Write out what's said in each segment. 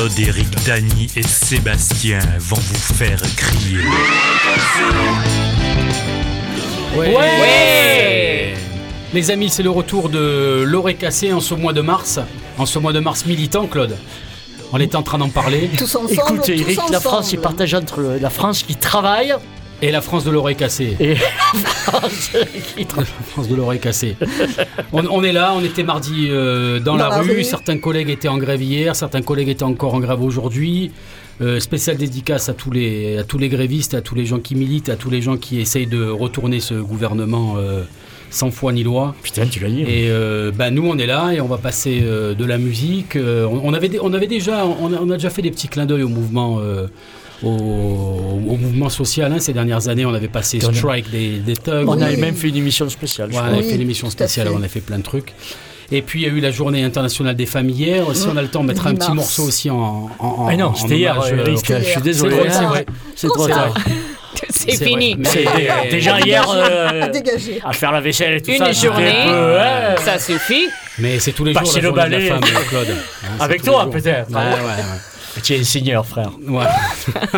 Claude, Eric, Dany et Sébastien vont vous faire crier. Ouais, Les amis, c'est le retour de l'oreille cassée en ce mois de mars. En ce mois de mars militant, Claude. On était en train d'en parler. Tous ensemble. Écoute, tous Eric, la France est partagée entre la France qui travaille Et la France de l'oreille cassée. et la France de l'oreille cassée. On, on est là, on était mardi euh, dans, la, Dans la rue. rue. Certains collègues étaient en grève hier, certains collègues étaient encore en grève aujourd'hui. Euh, spéciale dédicace à tous, les, à tous les grévistes, à tous les gens qui militent, à tous les gens qui essayent de retourner ce gouvernement euh, sans foi ni loi. Putain, tu l'as dit. Et euh, bah, nous, on est là et on va passer euh, de la musique. Euh, on, on avait, dé- on avait déjà, on a, on a déjà fait des petits clins d'œil au mouvement, euh, au, au mouvement social. hein. Ces dernières années, on avait passé Strike des, des thugs. On Oui. avait même fait une émission spéciale. Ouais, on avait Oui, fait tout à spéciale, on a fait plein de trucs. Et puis il y a eu la journée internationale des femmes hier. Si on a le temps, on mettra un 10 petit morceau aussi en. en, en- Ah non, c'était hier, euh, euh, Je suis désolé. C'est trop tard. C'est fini. vrai. C'est Mais- déjà hier euh, À faire la vaisselle et tout Une ça. c'était journée, peu, ouais. ça suffit. Mais c'est tous les jours Passer la le journée de la balai. femme, Claude. Hein, Avec toi, peut-être. Ouais, ouais, ouais. Tu es seigneur, frère. Ouais.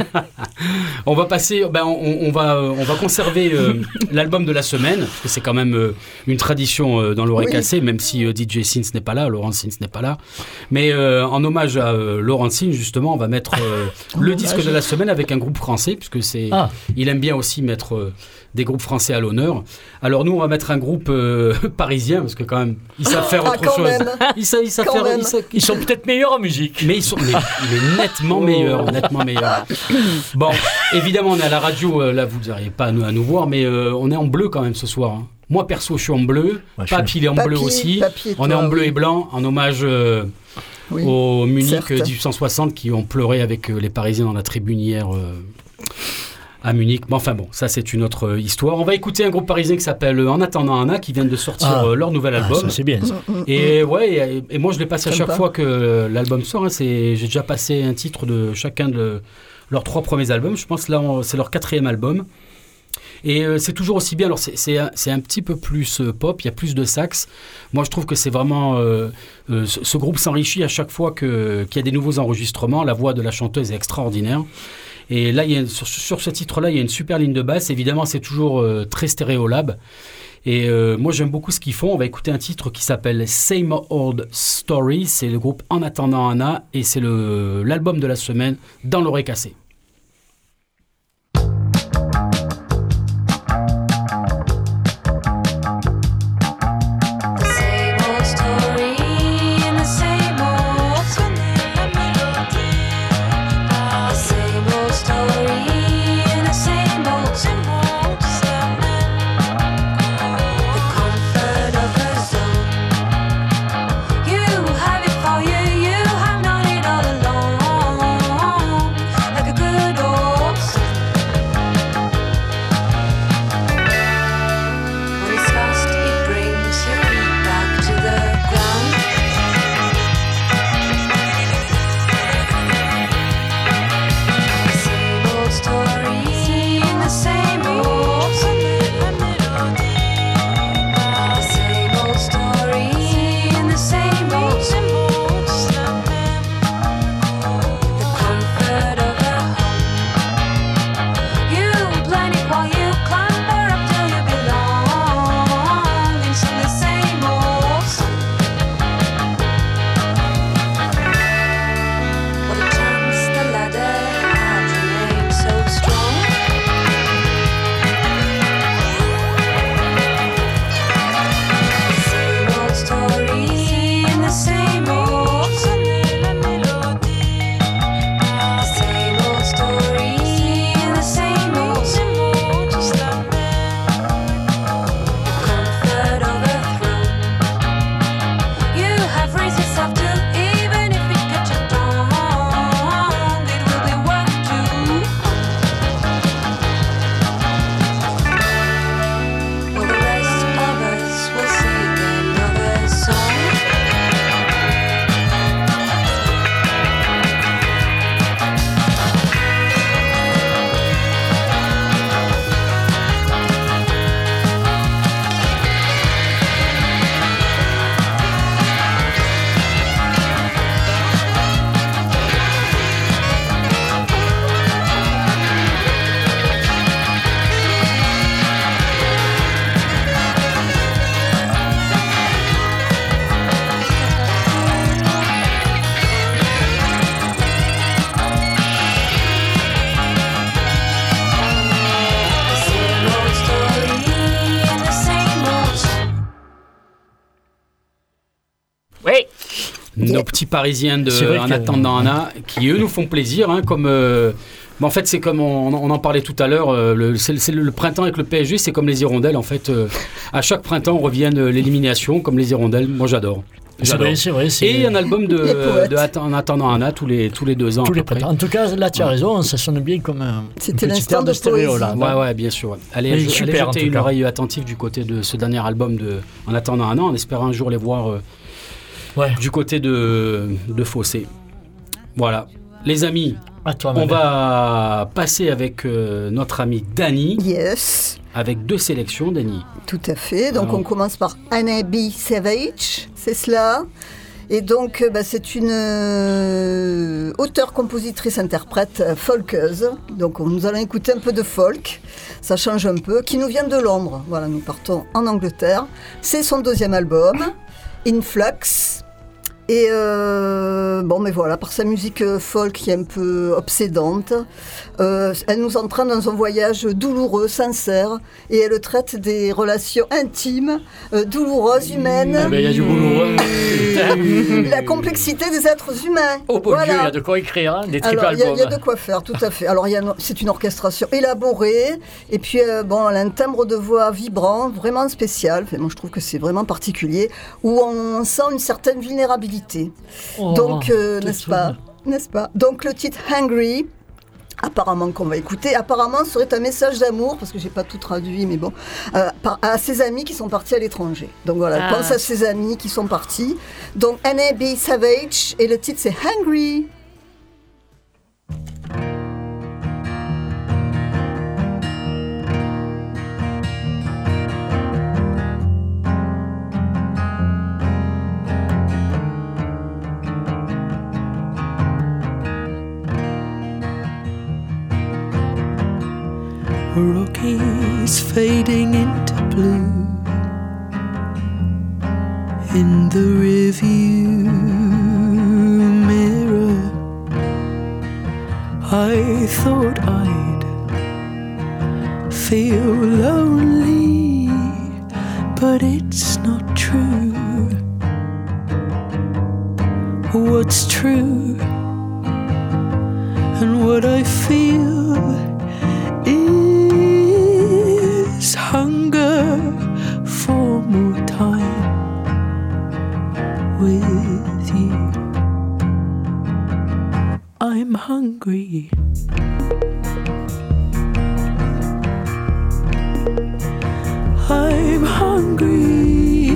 on va passer, ben on, on va, on va conserver euh, l'album de la semaine, parce que c'est quand même euh, une tradition euh, dans l'oreille Oui. cassée, même si euh, DJ Sins n'est pas là, Laurent Sins n'est pas là. Mais euh, en hommage à euh, Laurent Sins, justement, on va mettre euh, le disque de la semaine avec un groupe français, puisque c'est, Ah. il aime bien aussi mettre euh, des groupes français à l'honneur. Alors nous, on va mettre un groupe euh, parisien, parce que quand même, ils savent faire Ah, autre chose. même. Ils savent, ils savent faire, ils savent- Ils sont peut-être meilleurs en musique. mais ils sont mais, mais nettement meilleurs, nettement meilleurs. Bon, évidemment, on est à la radio, euh, là vous n'arrivez pas à nous, à nous voir, mais euh, on est en bleu quand même ce soir. hein. Moi perso, je suis en bleu. Ouais, Papy, il est en bleu aussi. Papy et on est toi, en bleu oui. et blanc, en hommage euh, Oui. aux Munich certes. euh, 1860 qui ont pleuré avec les Parisiens dans la tribune hier. À Munich. Mais enfin bon, ça c'est une autre euh, histoire. On va écouter un groupe parisien qui s'appelle euh, En attendant Anna, qui vient de sortir Ah. euh, leur nouvel Ah, album. c'est bien. ça. Et ouais, et, et moi je l'ai passé à chaque pas. fois que l'album sort. hein, c'est, j'ai déjà passé un titre de chacun de leurs trois premiers albums. Je pense là on- c'est leur quatrième album. Et euh, c'est toujours aussi bien. Alors c'est, c'est, un, c'est un petit peu plus euh, pop, il y a plus de sax. Moi je trouve que c'est vraiment euh, euh, ce, ce groupe s'enrichit à chaque fois que, qu'il y a des nouveaux enregistrements. La voix de la chanteuse est extraordinaire. Et là, sur, ce titre-là, il y a une super ligne de basse. Évidemment, c'est toujours euh, très stéréolab. Et euh, moi, j'aime beaucoup ce qu'ils font. On va écouter un titre qui s'appelle Same Old Story. C'est le groupe En attendant Anna. Et c'est l'album de la semaine dans l'oreille cassée. Nos petits Parisiens de En que- attendant Anna, qui eux nous font plaisir, hein, comme. euh, mais en fait, c'est comme on, on en parlait tout à l'heure, euh, le, c'est, le, le printemps avec le PSG, c'est comme les hirondelles. En fait, euh, à chaque printemps, reviennent euh, l'élimination, comme les hirondelles. Moi, j'adore. C'est J'adore. vrai, c'est vrai. c'est- Et un album de, En attendant Anna tous les, tous les deux ans. tous les. En tout cas, là, tu as raison, ça sonne bien comme un C'était petit l'instant de stéréo, là. Ouais, ouais, bien sûr. ouais. Allez, je- allez super, en jeter une cas. oreille attentive du côté de ce dernier album de En attendant un an, en espérant un jour les voir euh, Ouais. du côté de, de Fossé. Voilà. Les amis, À toi, on va passer avec euh, notre ami Danny, Yes, avec deux sélections, Danny. tout à fait. Donc Alors. on commence par Anna B. Savage, c'est cela. Et donc euh, bah, c'est une euh, auteure, compositrice, interprète euh, folkeuse. Donc on- nous allons écouter un peu de folk, ça change un peu, qui nous vient de Londres. Voilà, nous partons en Angleterre. C'est son deuxième album, Influx. Et euh, bon, mais voilà, par sa musique euh, folk qui est un peu obsédante, euh, elle nous entraîne dans un voyage douloureux, sincère, et elle traite des relations intimes, euh, douloureuses, humaines, Ah ben, Il y a du boulot. hein. La complexité des êtres humains. Oh bon Voilà. Dieu, il y a de quoi écrire, hein, des Alors, il y, a- il y a albums. de quoi faire, tout à fait. Alors, c'est une orchestration élaborée, et puis, euh, bon, elle a un timbre de voix vibrant, vraiment spécial. Enfin, moi, je trouve que c'est vraiment particulier, où on sent une certaine vulnérabilité. Oh, Donc, euh, n'est-ce pas N'est-ce pas Donc, le titre Hungry. Apparemment qu'on va écouter, apparemment serait un message d'amour, parce que j'ai pas tout traduit, mais bon, euh, par- à ses amis qui sont partis à l'étranger. Donc voilà, Ah. pense à ses amis qui sont partis. Donc N.A.B. Savage, et le titre c'est Hungry. Rockies fading into blue in the review mirror. I thought I'd feel lonely, but it's not true. What's true and what I feel is I'm hungry. I'm hungry.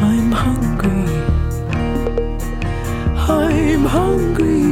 I'm hungry. I'm hungry.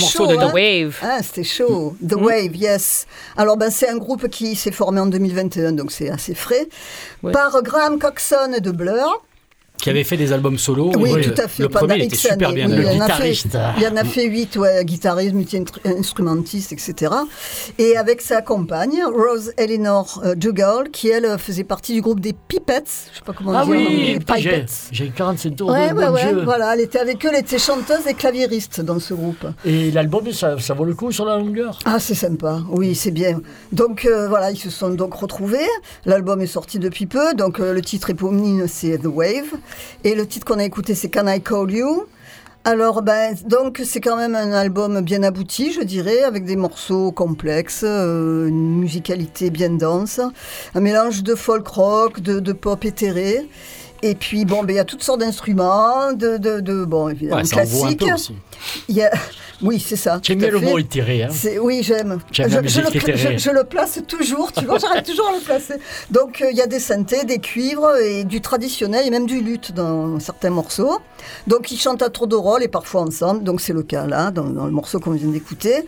Morceau chaud, de hein The Wave. Ah, c'était chaud. The Wave, yes. Alors, ben, c'est un groupe qui s'est formé en 2021, donc c'est assez frais, Ouais. par Graham Coxon de Blur. Qui avait fait des albums solo. Oui, et tout le- à fait. Le premier était super années. bien. Oui, d'ailleurs. il, en a fait, guitariste. il en a fait huit, ouais, guitariste, multi-instrumentiste, etc. Et avec sa compagne, Rose Eleanor euh, Dugal, qui elle faisait partie du groupe des Pipettes. Je sais pas comment Ah dire. oui, les putain, j'ai Pipettes. j'ai 47 tours Ouais, de ouais, ouais, Dieu. voilà, elle était avec eux, elle était chanteuse et claviériste dans ce groupe. Et l'album, ça, ça vaut le coup sur la longueur? Ah, c'est sympa, oui, c'est bien. Donc euh, voilà, ils se sont donc retrouvés. L'album est sorti depuis peu, donc euh, le titre éponyme c'est The Wave. Et le titre qu'on a écouté c'est Can I Call You? Alors, ben, donc, c'est quand même un album bien abouti, je dirais, avec des morceaux complexes, euh, une musicalité bien dense, un mélange de folk rock, de, de pop éthéré. Et puis, bon, ben, il y a toutes sortes d'instruments, de, de, de- bon, évidemment, Ouais, ça envoie un classiques. peu aussi. Il y a- Oui, c'est ça. J'aime bien le mot éthéré. Hein. Oui, j'aime. J'aime je, je je- je le place toujours, tu vois, j'arrête toujours à le placer. Donc, euh, il y a des synthés, des cuivres et du traditionnel et même du luth dans certains morceaux. Donc, ils chantent à tour de rôle et parfois ensemble. Donc, c'est le cas là, dans, dans le morceau qu'on vient d'écouter.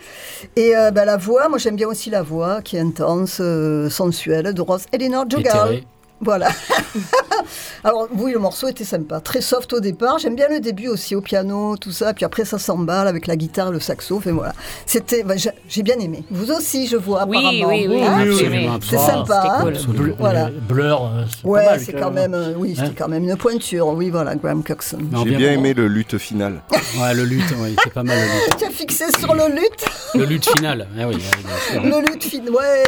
Et euh, ben, la voix, moi j'aime bien aussi la voix qui est intense, euh, sensuelle de Rose Eleanor. Éthéré. Voilà. Alors oui, le morceau était sympa, très soft au départ. J'aime bien le début aussi au piano, tout ça. Puis après, ça s'emballe avec la guitare, le saxo. Enfin voilà, c'était, bah, j'ai bien aimé. Vous aussi, je vois. Oui, apparemment. oui, oui, Hein oui, oui, C'est Ah, sympa. hein C'était cool. Blur, Voilà. Blur, Ouais, c'est quand quand même, euh, oui, c'était Hein quand même une pointure. Oui, voilà, Graham Coxon. J'ai bien aimé le lutte final. Ouais, le lutte, ouais, c'est pas mal le lutte. Tu as fixé sur le lutte, Le lutte final, eh oui, ouais, bien sûr. le lutte fin, ouais,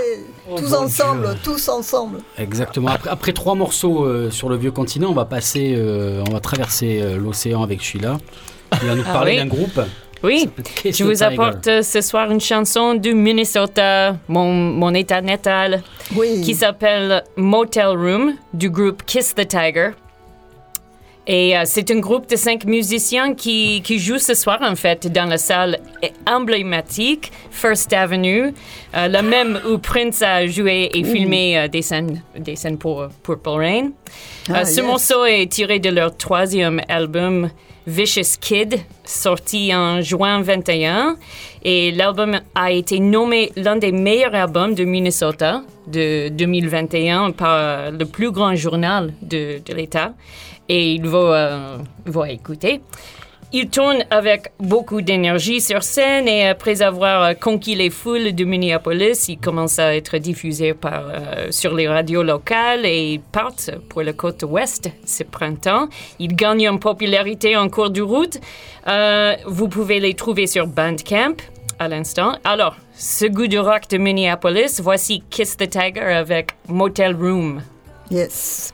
Oh, tous ensemble, Dieu. tous ensemble. Exactement. Après, après trois morceaux euh, sur le vieux continent, on va passer, euh, on va traverser euh, l'océan avec Sheila. Il va nous Ah parler oui. d'un groupe. Oui, je vous Tiger. apporte ce soir une chanson du Minnesota, mon, mon état natal, Oui. qui s'appelle Motel Room du groupe Kiss the Tiger. Et euh, c'est un groupe de cinq musiciens qui, qui joue ce soir, en fait, dans la salle emblématique First Avenue, euh, la même où Prince a joué et filmé euh, des scènes, des scènes pour Purple Rain. Ah, ce yes. morceau est tiré de leur troisième album, Vicious Kid, sorti en juin 21. Et l'album a été nommé l'un des meilleurs albums de Minnesota de 2021 par le plus grand journal de, de l'État. Et il va, euh, écouter. Il tourne avec beaucoup d'énergie sur scène et après avoir euh, conquis les foules de Minneapolis, il commence à être diffusé euh, sur les radios locales et part pour la côte ouest ce printemps. Il gagne en popularité en cours de route. Euh, vous pouvez les trouver sur Bandcamp à l'instant. Alors, ce goût de rock de Minneapolis, voici Kiss the Tiger avec Motel Room. Yes.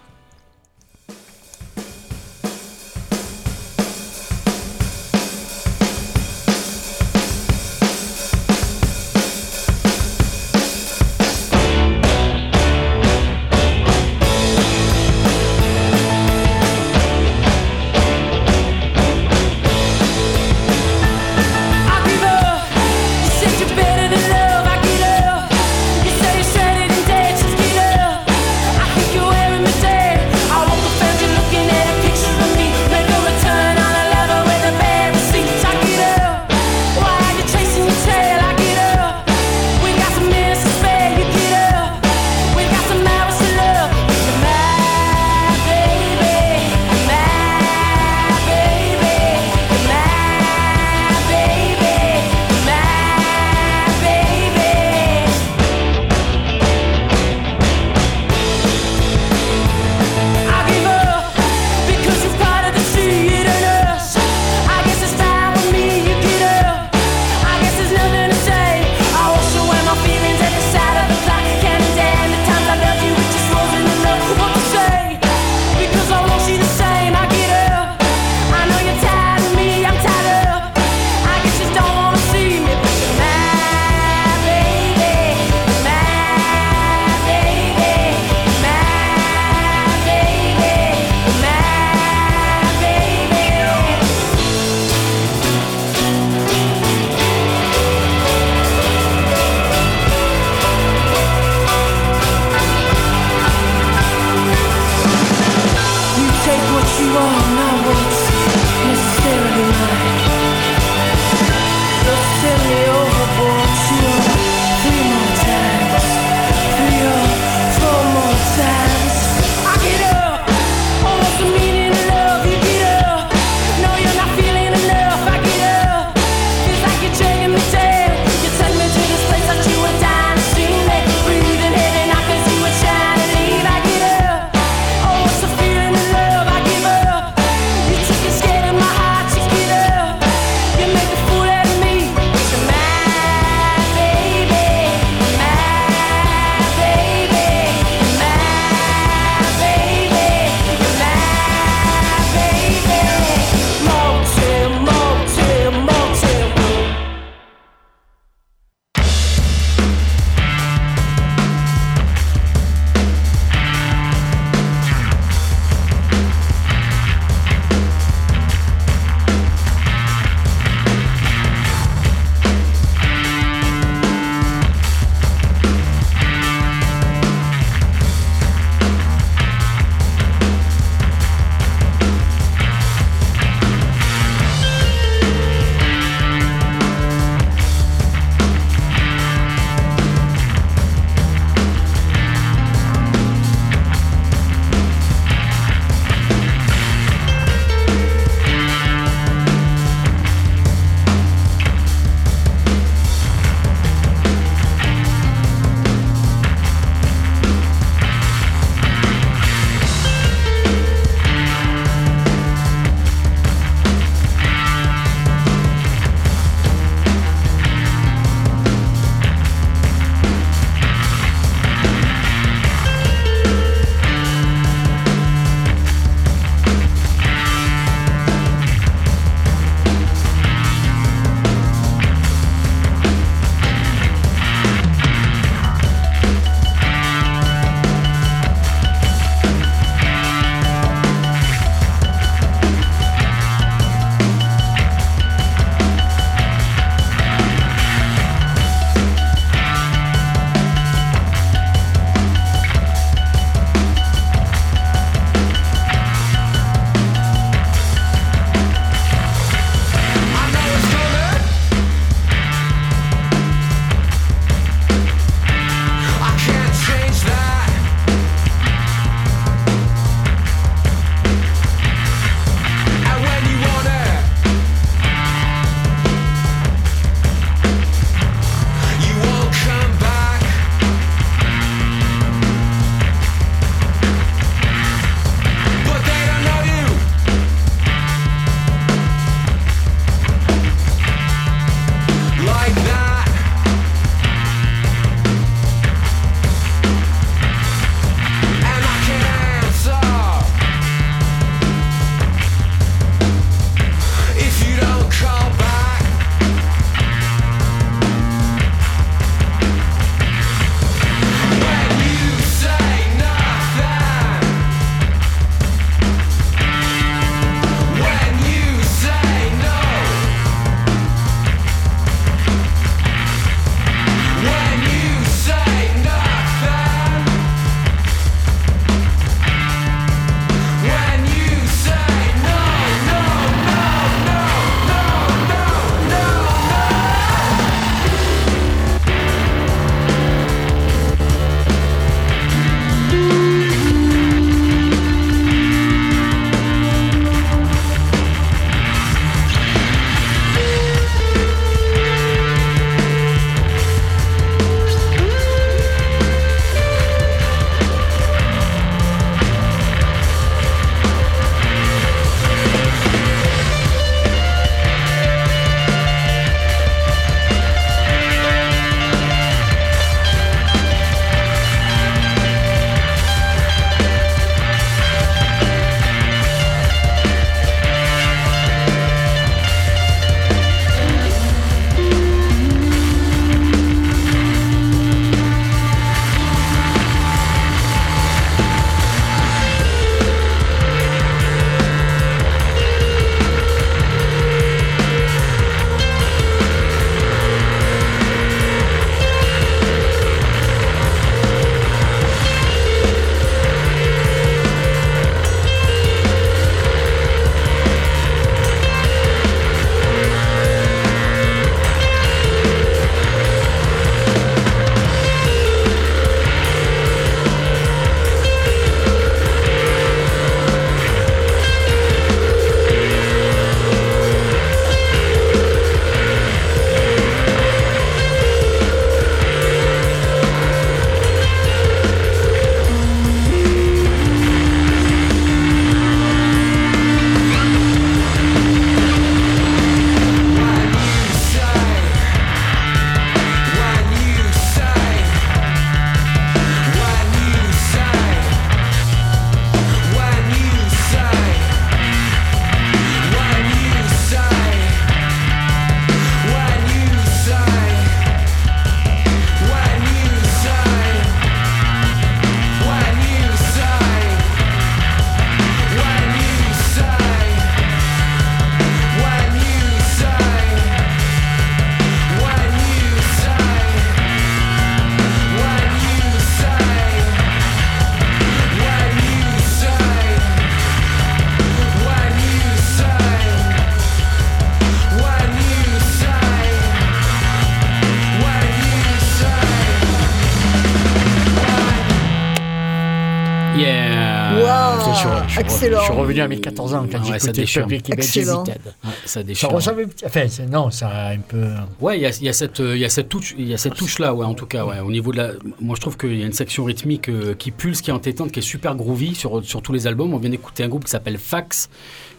Revenu à mes 14 ans quand Ouais, ça écouté déchire. Public Excellent. Ouais, ça Ça déchire. ressemble, enfin, non, ça a un peu. Ouais, il y a, il y a cette, euh, il y a cette touche, il y a cette touche là, ouais, en tout cas, ouais. Au niveau de la, moi je trouve qu'il y a une section rythmique euh, qui pulse, qui est entêtante, qui est super groovy sur, sur tous les albums. On vient d'écouter un groupe qui s'appelle Fax,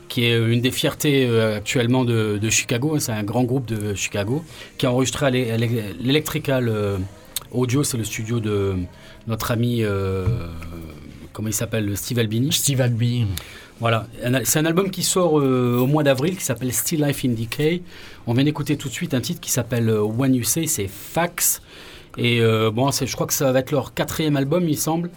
qui est euh, une des fiertés euh, actuellement de, de Chicago. hein. C'est un grand groupe de Chicago qui a enregistré à l'e- à l'e- l'Electrical euh, Audio, c'est le studio de notre ami, euh, comment il s'appelle, Steve Albini. Steve Albini. Voilà, c'est un album qui sort euh, au mois d'avril qui s'appelle Still Life in Decay. On vient d'écouter tout de suite un titre qui s'appelle euh, When You Say, c'est Fax. Et euh, bon, je crois que ça va être leur quatrième album, il semble.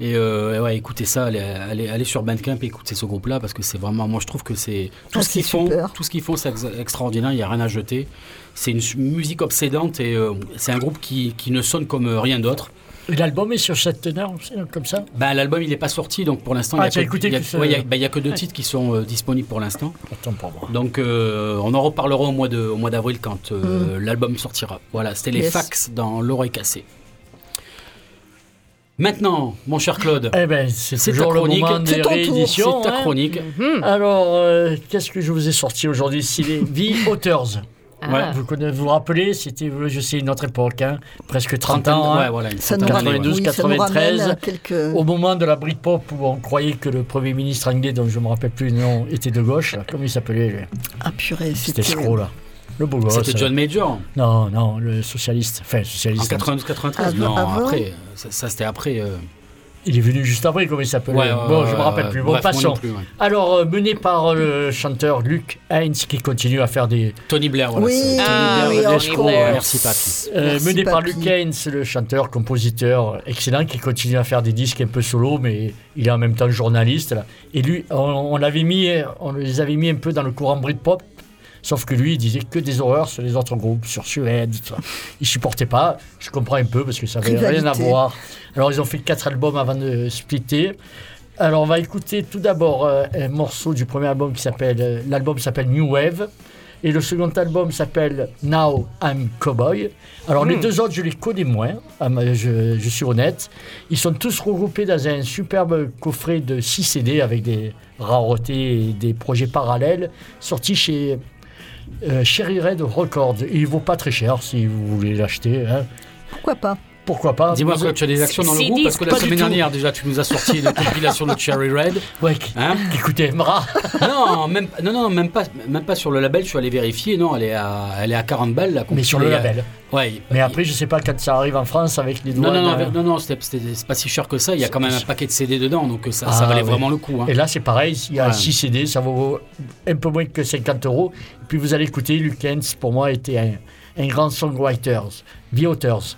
Et euh, ouais, écoutez ça, allez, allez, allez sur Bandcamp et écoutez ce groupe-là parce que c'est vraiment, moi je trouve que c'est tout Ah, ce qu'ils font, tout ce qu'ils font, c'est ex- extraordinaire. Il y a rien à jeter. C'est une musique obsédante et c'est un groupe qui, qui ne sonne comme rien d'autre. L'album est sur cette teneur, aussi, comme ça? Bah, l'album il n'est pas sorti donc pour l'instant Ah, il y a tu as que- écouté il y a- ouais, a- bah, a que deux titres qui sont euh, disponibles pour l'instant. Attends pour moi. Donc euh, on en reparlera au mois de- au mois d'avril quand euh, l'album sortira. Voilà, c'était les Yes. fax dans l'oreille cassée. Maintenant, mon cher Claude, Eh ben, c'est ta chronique. C'est des ton tour. rééditions. c'est ta hein. chronique. Alors, qu'est-ce que je vous ai sorti aujourd'hui? C'est les The Authors. Ah. Vous, connaissez- vous vous rappelez, c'était, je sais, une autre époque, hein, presque 30 Trentaine- ans. hein. ouais, voilà, une Ça nous, centaine d'années, ramène, ouais. 92, oui, ça nous ramène 93, à quelques... Au moment de la Britpop où on croyait que le Premier ministre anglais, dont je ne me rappelle plus le nom, était de gauche, là, comment il s'appelait Ah purée, C'était c'était... escroc, là. Le beau gosse. C'était John Major Non, non, le socialiste. Enfin, en socialiste. 92-93. Avant- Non, avant après, ça, ça, c'était après. euh, Il est venu juste après, comment il s'appelait ouais, Bon, euh, je me rappelle plus. Bon, bref, passons. plus, ouais. Alors, euh, mené par euh, le chanteur Luke Heinz, qui continue à faire des. Tony Blair, voilà. Oui, c'est- Tony Ah, Blair, oui, Tony. Blair. Merci Papy. euh, Merci, mené par. Luke Heinz, le chanteur, compositeur euh, excellent, qui continue à faire des disques un peu solo, mais il est en même temps journaliste. Là. Et lui, on, on l'avait mis, on les avait mis un peu dans le courant Britpop. Sauf que lui, il disait que des horreurs sur les autres groupes, sur Suède, tout ça. Il supportait pas. Je comprends un peu parce que ça avait rien à voir. Alors, ils ont fait quatre albums avant de splitter. Alors, on va écouter tout d'abord euh, un morceau du premier album qui s'appelle. euh, L'album s'appelle New Wave. Et le second album s'appelle Now I'm Cowboy. Alors, les deux autres, je les connais moins, je, je suis honnête. Ils sont tous regroupés dans un superbe coffret de 6 CD avec des raretés et des projets parallèles sortis chez euh, Cherry Red Records. Et il vaut pas très cher si vous voulez l'acheter. hein. Pourquoi pas? Pourquoi pas? Dis-moi Vous- tu as des actions dans le groupe? Parce que la semaine dernière, déjà, tu nous as sorti une compilation de Cherry Red. Ouais, qui- Hein? écoutez, Emra. non, même, non, non, même pas, même pas sur le label. Je suis allé vérifier. Non, elle est à, elle est à 40 balles. La Mais sur le label. euh, Ouais. Mais après, je sais pas quand ça arrive en France avec les Non, douanes. non, non, euh, non, non, c'était- c'est pas si cher que ça. Il y a quand même un paquet de CD dedans, donc euh, ça, Ah, ça valait ouais. vraiment le coup. hein. Et là, c'est pareil, il y a Ouais. 6 CD, ça vaut un peu moins que 50 euros. Et puis vous allez écouter, Luke Hens, pour moi, était un, un grand songwriter, The Authors.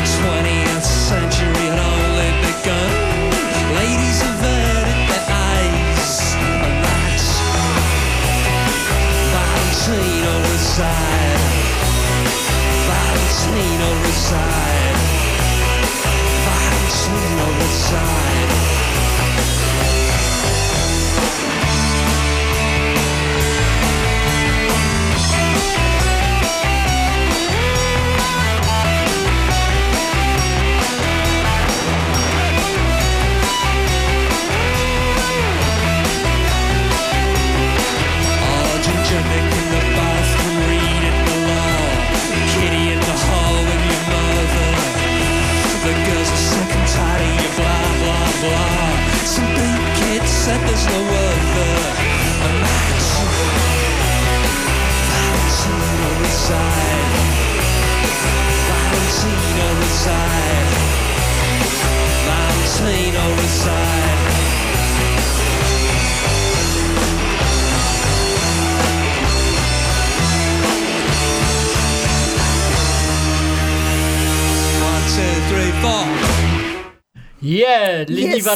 The 20th century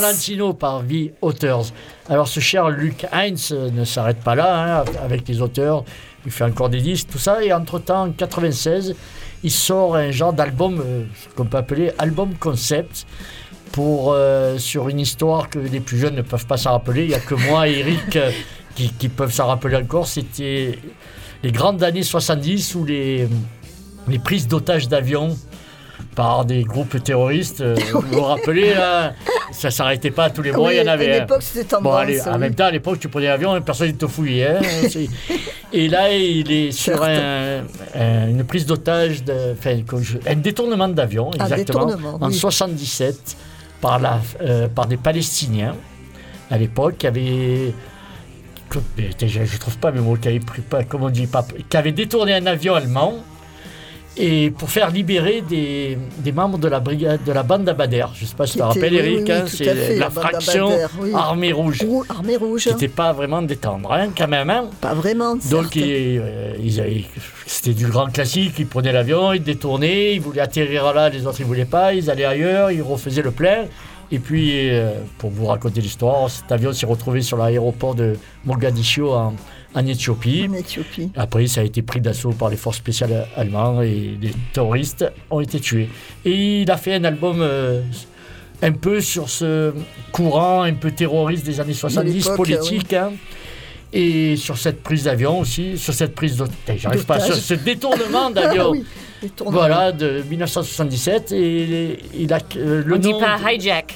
Valentino par V Authors. Alors ce cher Luc Heinz euh, ne s'arrête pas là hein, avec les auteurs. Il fait encore des disques, tout ça. Et entre-temps, en 96, il sort un genre d'album euh, qu'on peut appeler album concept pour, euh, sur une histoire que les plus jeunes ne peuvent pas s'en rappeler. Il n'y a que moi et Eric euh, qui, qui peuvent s'en rappeler encore. C'était les grandes années 70 où les, les prises d'otages d'avions par des groupes terroristes. euh, Vous vous rappelez, là, ça s'arrêtait pas tous les mois, il y en avait À l'époque, c'était tendance. Bon, allez, en même temps, à l'époque, tu prenais l'avion, personne ne te fouillait. hein, et là, il est sur Certes. un- un- une prise d'otage, enfin, un détournement d'avion, exactement, détournement, en oui. 77, par, la, euh, par des Palestiniens, à l'époque, qui avaient. Je ne trouve pas mes mots, qui avaient pris, pas, comment on dit, pas, qui avaient détourné un avion allemand et pour faire libérer des, des membres de la brigade de la bande Abadère. Je ne sais pas si tu te rappelles, Eric, oui, hein, c'est fait, la fraction oui. armée rouge, Rou- Armée rouge. qui n'était pas vraiment détendre, hein, quand même. hein. Pas vraiment. Donc, ils, euh, ils c'était du grand classique. Ils prenaient l'avion, ils détournaient, ils voulaient atterrir là, les autres ils voulaient pas, ils allaient ailleurs, ils refaisaient le plein. Et puis, euh, pour vous raconter l'histoire, cet avion s'est retrouvé sur l'aéroport de Mogadiscio en, en Éthiopie. En Éthiopie. Après, ça a été pris d'assaut par les forces spéciales allemandes et les terroristes ont été tués. Et il a fait un album euh, un peu sur ce courant un peu terroriste des années 70, l'époque, politique. hein. Et sur cette prise d'avion aussi, sur cette prise d'otage, j'arrive pas, sur ce détournement d'avion. Ah oui. Voilà, de 1977. Et il a euh, le On dit nom pas de- hijack.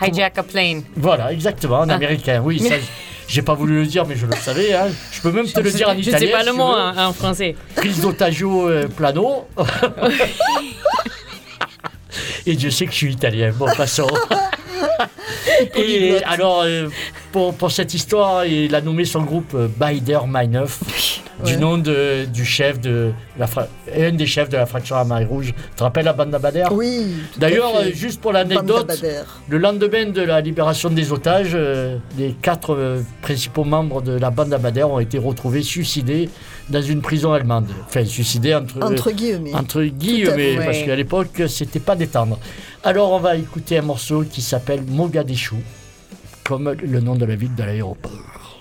Hijack a plane. Voilà, exactement, en Ah. américain. Oui, ça, j'ai pas voulu le dire, mais je le savais. hein. Je peux même te le dire en Je italien. sais pas si le mot veux. en, français. prise d'otaggio euh, plano. Et Dieu sait que je suis italien. Bon, passons. Et alors, euh, pour, pour cette histoire, il a nommé son groupe euh, Baider Meinhof, du Ouais. nom de, du chef de la fra- un des chefs de la fraction Armée Rouge. Tu te rappelles la bande Oui. à D'ailleurs, juste pour l'anecdote, le lendemain de la libération des otages, euh, les quatre euh, principaux membres de la bande ont été retrouvés suicidés dans une prison allemande. Enfin, suicidés entre, Entre guillemets. entre guillemets, parce Ouais. qu'à l'époque, c'était pas détendre. Alors, on va écouter un morceau qui s'appelle Mogadiscio, comme le nom de la ville de l'aéroport.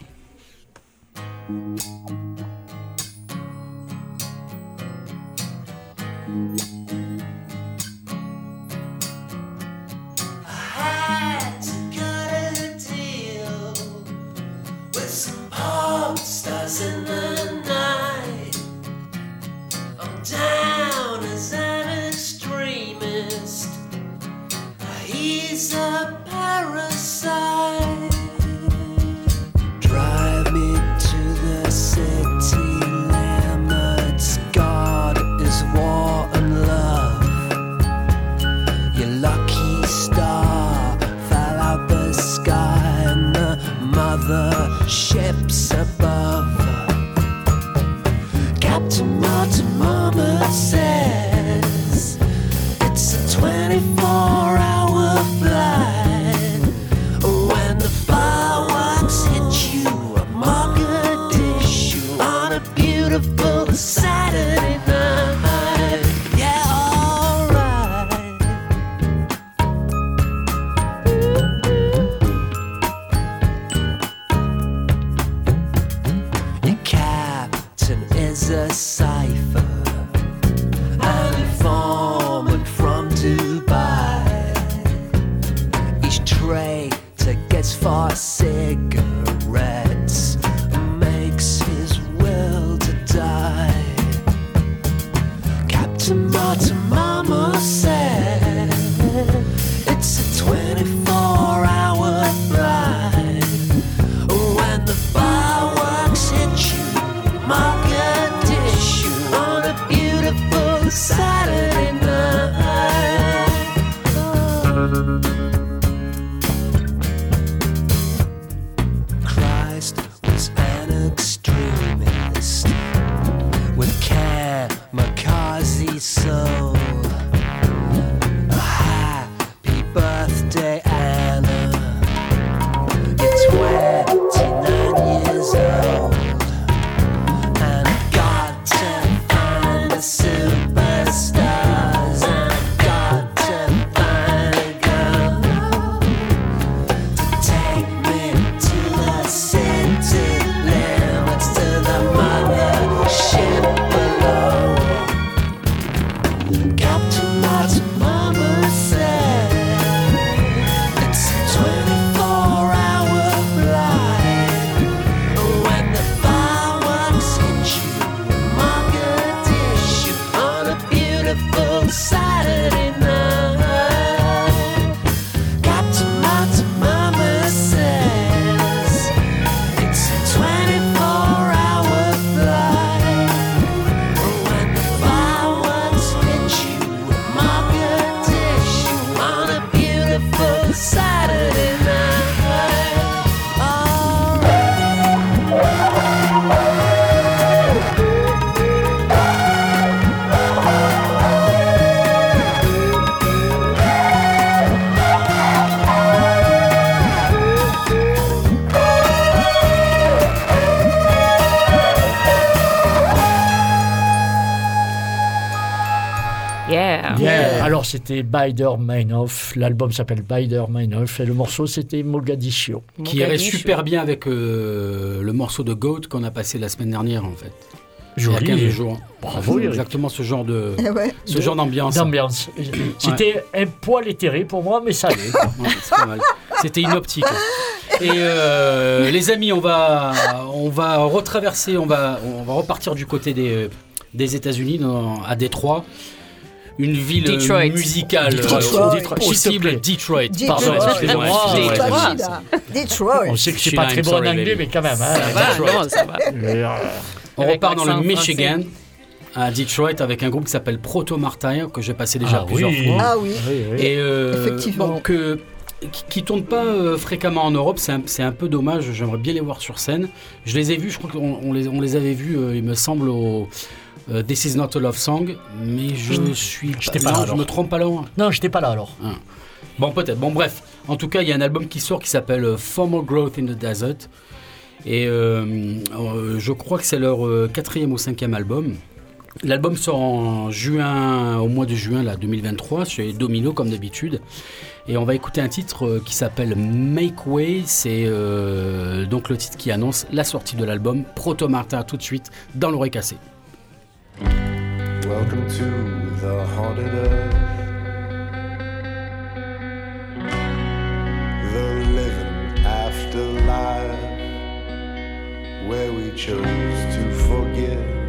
Alors c'était Bider Meinhof, l'album s'appelle Bider Meinhof et le morceau c'était Mogadiscio. Qui irait super bien avec euh, le morceau de Goat qu'on a passé la semaine dernière, en fait. Joli. Il y a 15 jours. Bravo, Eric. exactement ce genre de, ouais. ce genre d'ambiance. D'ambiance. C'était un poil éthéré pour moi, mais ça allait. Ouais. C'était une optique. Et euh, les amis, on va, on va retraverser, on va, on va repartir du côté des, des États-Unis, à Détroit. Une ville euh, Detroit. musicale Detroit. euh, Detroit, te possible. Detroit. Detroit. Pardon, Detroit. excusez-moi, Detroit. Detroit. Detroit. On sait que c'est Sheila, pas très bon en anglais, mais quand même. hein. Ça va, Detroit. non, ça va. On Avec repart dans le Michigan, à Detroit, avec un groupe qui s'appelle Proto Martyr, que j'ai passé déjà Ah plusieurs oui. fois. Ah oui. oui, oui. Et euh, Effectivement. bon, que, qui, qui tournent pas euh, fréquemment en Europe, c'est un, peu dommage. J'aimerais bien les voir sur scène. Je les ai vus, je crois qu'on on les, on les avait vus, euh, il me semble, au euh, This Is Not a Love Song, mais je suis. J'étais pas là, je alors. me trompe pas loin. Non, j'étais pas là alors. Bon, peut-être. Bon, bref. En tout cas, il y a un album qui sort qui s'appelle euh, Formal Growth in the Desert. Et euh, euh, je crois que c'est leur euh, quatrième ou cinquième album. L'album sort en juin, au mois de juin là, 2023, chez Domino comme d'habitude. Et on va écouter un titre qui s'appelle Make Way. C'est donc le titre qui annonce la sortie de l'album. Proto Martin tout de suite dans l'oreille cassée. Welcome to the haunted earth. The living afterlife, where we chose to forget.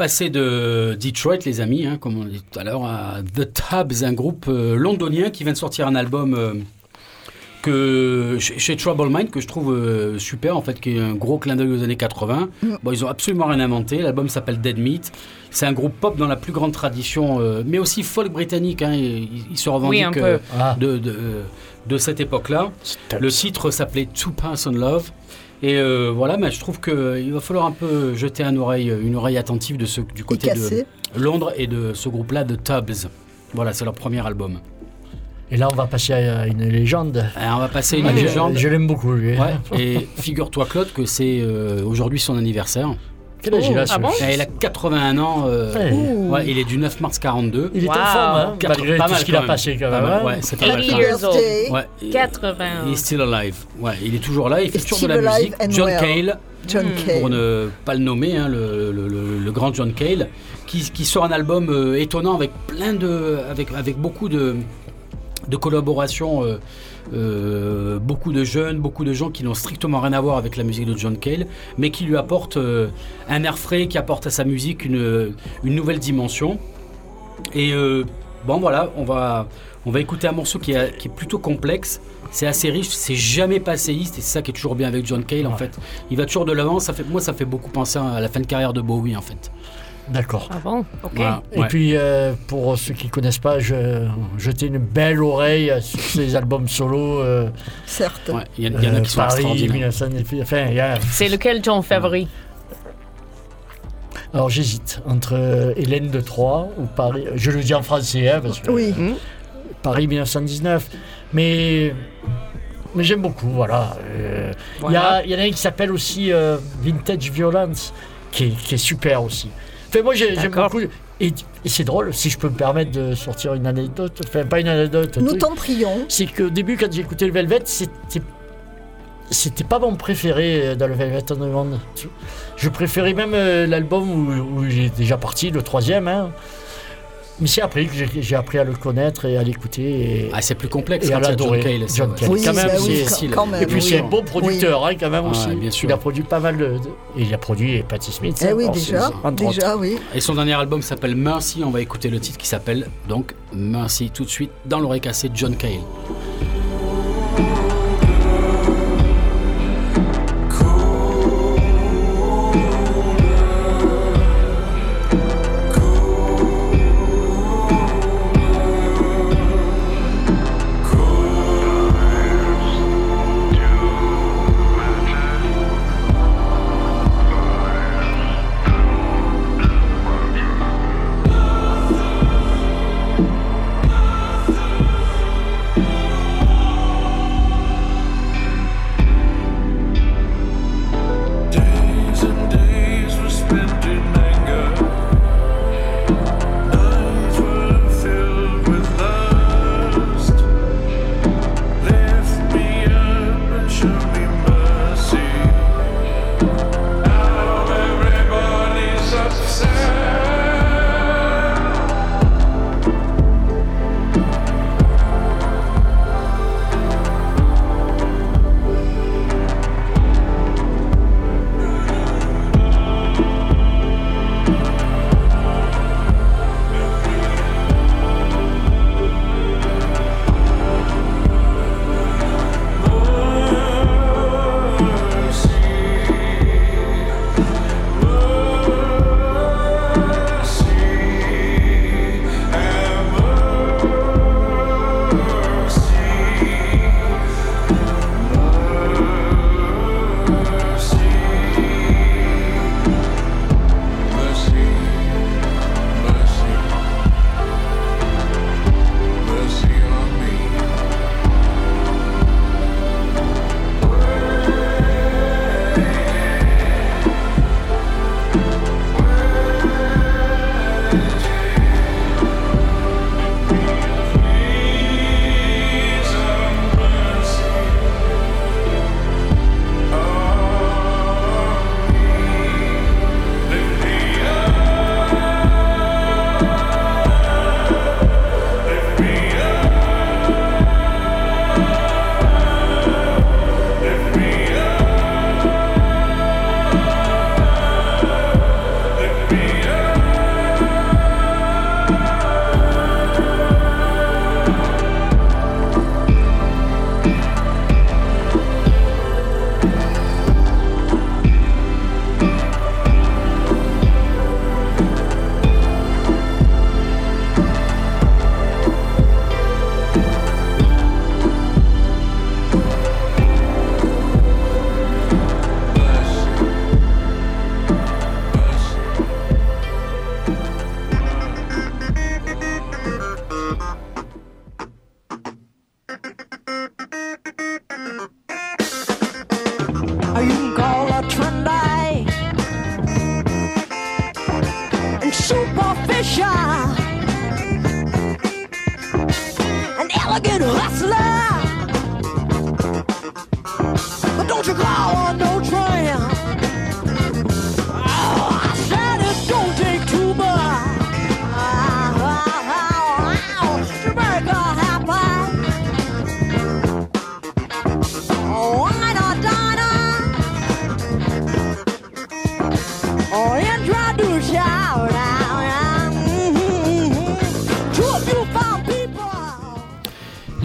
On, on passé de Detroit, les amis, hein, comme on l'a dit tout à l'heure, à The Tabs, un groupe euh, londonien qui vient de sortir un album euh, que chez, Trouble Mind que je trouve euh, super, en fait, qui est un gros clin d'œil aux années 80. Bon, ils ont absolument rien inventé. L'album s'appelle Dead Meat. C'est un groupe pop dans la plus grande tradition, euh, mais aussi folk britannique. Hein, ils, ils se revendiquent un peu. euh, Ah. de, de, de cette époque-là. Le titre s'appelait Two Person Love. Et euh, voilà, mais je trouve qu'il va falloir un peu jeter un oreille, une oreille attentive de ce, du côté de Londres et de ce groupe-là de Tubbs. Voilà, c'est leur premier album. Et là, on va passer à une légende. Alors, on va passer une Ah, je- légende. Je, l'aime beaucoup, lui. Ouais, et figure-toi, Claude, que c'est euh, aujourd'hui son anniversaire. Quel âge il a, Ah bon Et il a 81 ans. euh, Ouais. ouais, il est du 9 mars 42. Il est en Wow. forme, hein, Quatre- malgré pas tout mal ce qu'il quand a même. passé quand Pas même. mal, hein. ouais, c'est pas mal. Happy quand même. years old. Birthday, Ouais, et- 80. Il est still alive. Ouais, il est toujours là. Il fait toujours still de la alive musique. and John well? Cale, John Hmm. Cale. pour ne pas le nommer, hein, le, le- le- le grand John Cale, qui, qui sort un album euh, étonnant avec plein de, avec, avec beaucoup de, de collaborations, euh, euh, beaucoup de jeunes, beaucoup de gens qui n'ont strictement rien à voir avec la musique de John Cale, mais qui lui apportent euh, un air frais, qui apporte à sa musique une, une nouvelle dimension. Et euh, bon voilà, on va, on va écouter un morceau qui est, qui est plutôt complexe. C'est assez riche, c'est jamais passéiste et c'est ça qui est toujours bien avec John Cale en Ouais. fait. Il va toujours de l'avant. Ça fait, moi, ça fait beaucoup penser à la fin de carrière de Bowie en fait. D'accord. Ah bon Ok. Voilà, Et ouais. puis, euh, pour ceux qui ne connaissent pas, je, jeter une belle oreille sur ces albums solo. Euh, Certes. Ouais, il y, en- il y en a euh, qui sont Paris, extraordinaires. 1900, enfin, il y a- C'est lequel ton favori Alors j'hésite entre euh, Hélène de Troyes ou Paris. Je le dis en français, hein, parce que Oui. Paris 1919. Mais, mais j'aime beaucoup, voilà. Euh, Il y a- Voilà. il y, en a un qui s'appelle aussi euh, Vintage Violence, qui est, qui est super aussi. Enfin, moi j'ai- j'aime beaucoup. Et, et c'est drôle, si je peux me permettre de sortir une anecdote, enfin pas une anecdote, Nous t'en prions. c'est qu'au début, quand j'ai écouté le Velvet, c'était. C'était pas mon préféré euh, dans le Velvet Underground. Je préférais même euh, l'album où, où j'ai déjà parti, le troisième. Hein. Mais c'est après que j'ai appris à le connaître et à l'écouter. Et, Ah, c'est plus complexe Et à John Cale. c'est John. Cale. Oui, quand même, bah oui, quand- même. et puis oui. c'est un bon producteur hein, quand même Ouais, aussi. bien sûr. Il a produit pas mal de. il a produit Patti Smith. Eh oui, alors, déjà. Déjà, oui. Et son dernier album s'appelle Mercy. On va écouter le titre qui s'appelle donc Mercy tout de suite dans l'oreille cassée de John Cale.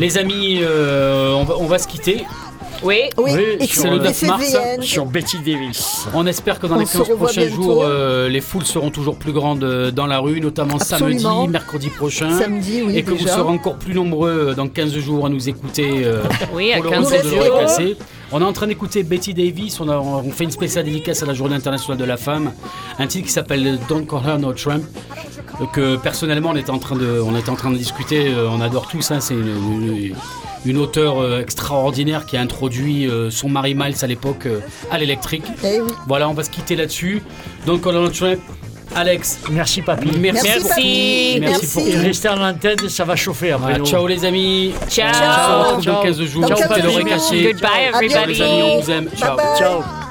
Les amis, euh, on, va, on va se quitter. Oui. Oui, Oui, sur C'est le le 9 mars. Sur Betty Davis. On espère que dans On les se 15 revoit prochains jours, euh, les foules seront toujours plus grandes euh, dans la rue, notamment Absolument. samedi, mercredi prochain. Samedi, oui, et que vous serez encore plus nombreux dans 15 jours à nous écouter euh, Oui, à pour le 15 retour de jours. On est en train d'écouter Betty Davis, on, a- on fait une spéciale dédicace à la Journée internationale de la femme, un titre qui s'appelle Don't Call Her No Trump, que personnellement on était en train de, on était en train de discuter, euh, on adore tous, hein, c'est une, une- une auteure euh, extraordinaire qui a introduit euh, son Mary Miles à l'époque à l'électrique. Eh. Voilà, on va se quitter là-dessus. Don't Call Her No Trump, Alex, Merci, papy. merci. Merci, pour- Merci. Merci pour Et tout. restez en antenne, ça va chauffer après. Nous. ciao les amis. Ciao. Dans Ciao. 15 jours. Ciao, papy. l'oreille cassée. Goodbye, À bientôt. Les amis, on vous aime. Ciao. Bye bye. Ciao.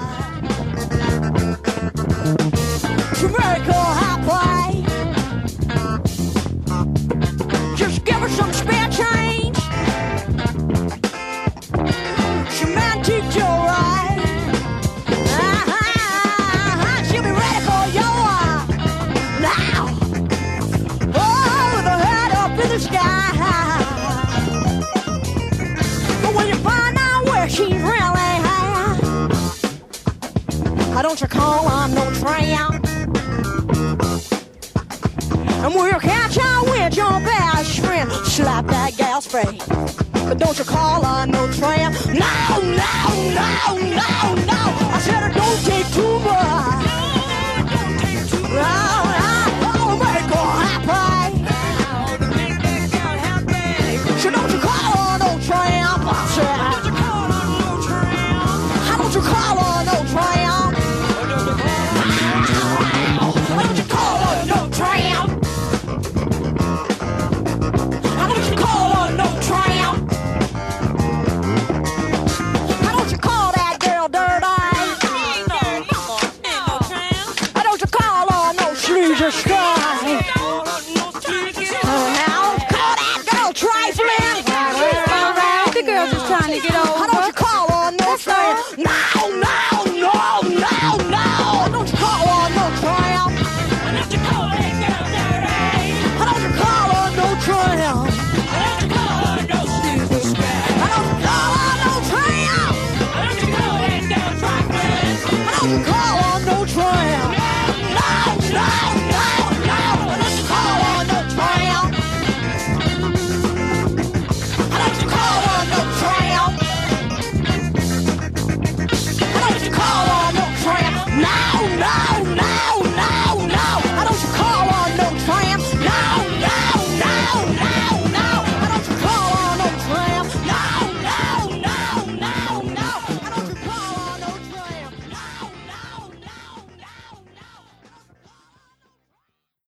Don't you call on no tramp? And we'll catch her with your best friend. Slap that gal's face. But don't you call on no tramp? No, no, no, no, no. I said it don't take too much. No, no,